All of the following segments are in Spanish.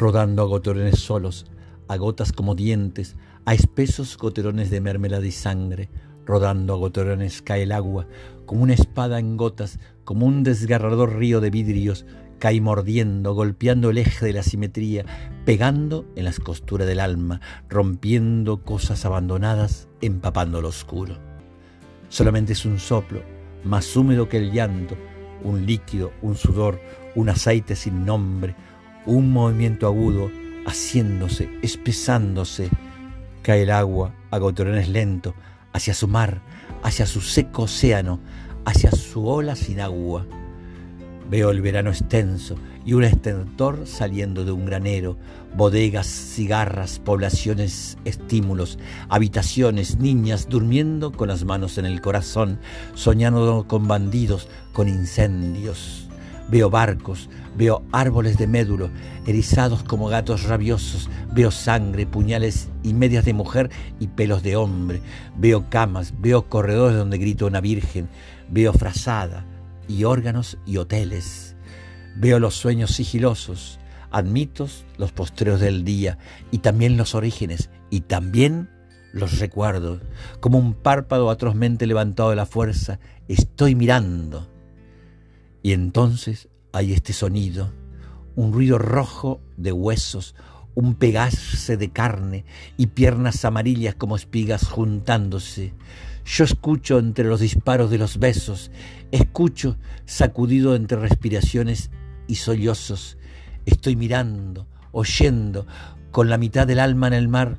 rodando a goterones solos, a gotas como dientes, a espesos goterones de mermelada y sangre, rodando a goterones cae el agua, como una espada en gotas, como un desgarrador río de vidrios, cae mordiendo, golpeando el eje de la simetría, pegando en las costuras del alma, rompiendo cosas abandonadas, empapando lo oscuro. Solamente es un soplo, más húmedo que el llanto, un líquido, un sudor, un aceite sin nombre, un movimiento agudo, haciéndose, espesándose. Cae el agua a goterones lento, hacia su mar, hacia su seco océano, hacia su ola sin agua. Veo el verano extenso y un estentor saliendo de un granero, bodegas, cigarras, poblaciones, estímulos, habitaciones, niñas durmiendo con las manos en el corazón, soñando con bandidos, con incendios. Veo barcos, veo árboles de médulo, erizados como gatos rabiosos, veo sangre, puñales y medias de mujer y pelos de hombre, veo camas, veo corredores donde grita una virgen, veo frazada y órganos y hoteles, veo los sueños sigilosos, admito los postreros del día y también los orígenes y también los recuerdos, como un párpado atrozmente levantado de la fuerza, estoy mirando y entonces hay este sonido, un ruido rojo de huesos, un pegarse de carne y piernas amarillas como espigas juntándose. Yo escucho entre los disparos de los besos, escucho sacudido entre respiraciones y sollozos. Estoy mirando, oyendo, con la mitad del alma en el mar,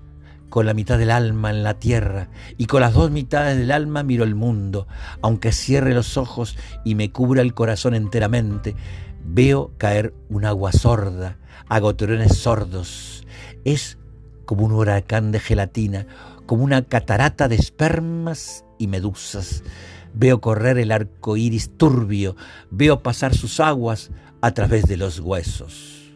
con la mitad del alma en la tierra, y con las dos mitades del alma miro el mundo. Aunque cierre los ojos y me cubra el corazón enteramente, veo caer un agua sorda, a goterones sordos. Es como un huracán de gelatina, como una catarata de espermas y medusas. Veo correr el arco iris turbio, veo pasar sus aguas a través de los huesos.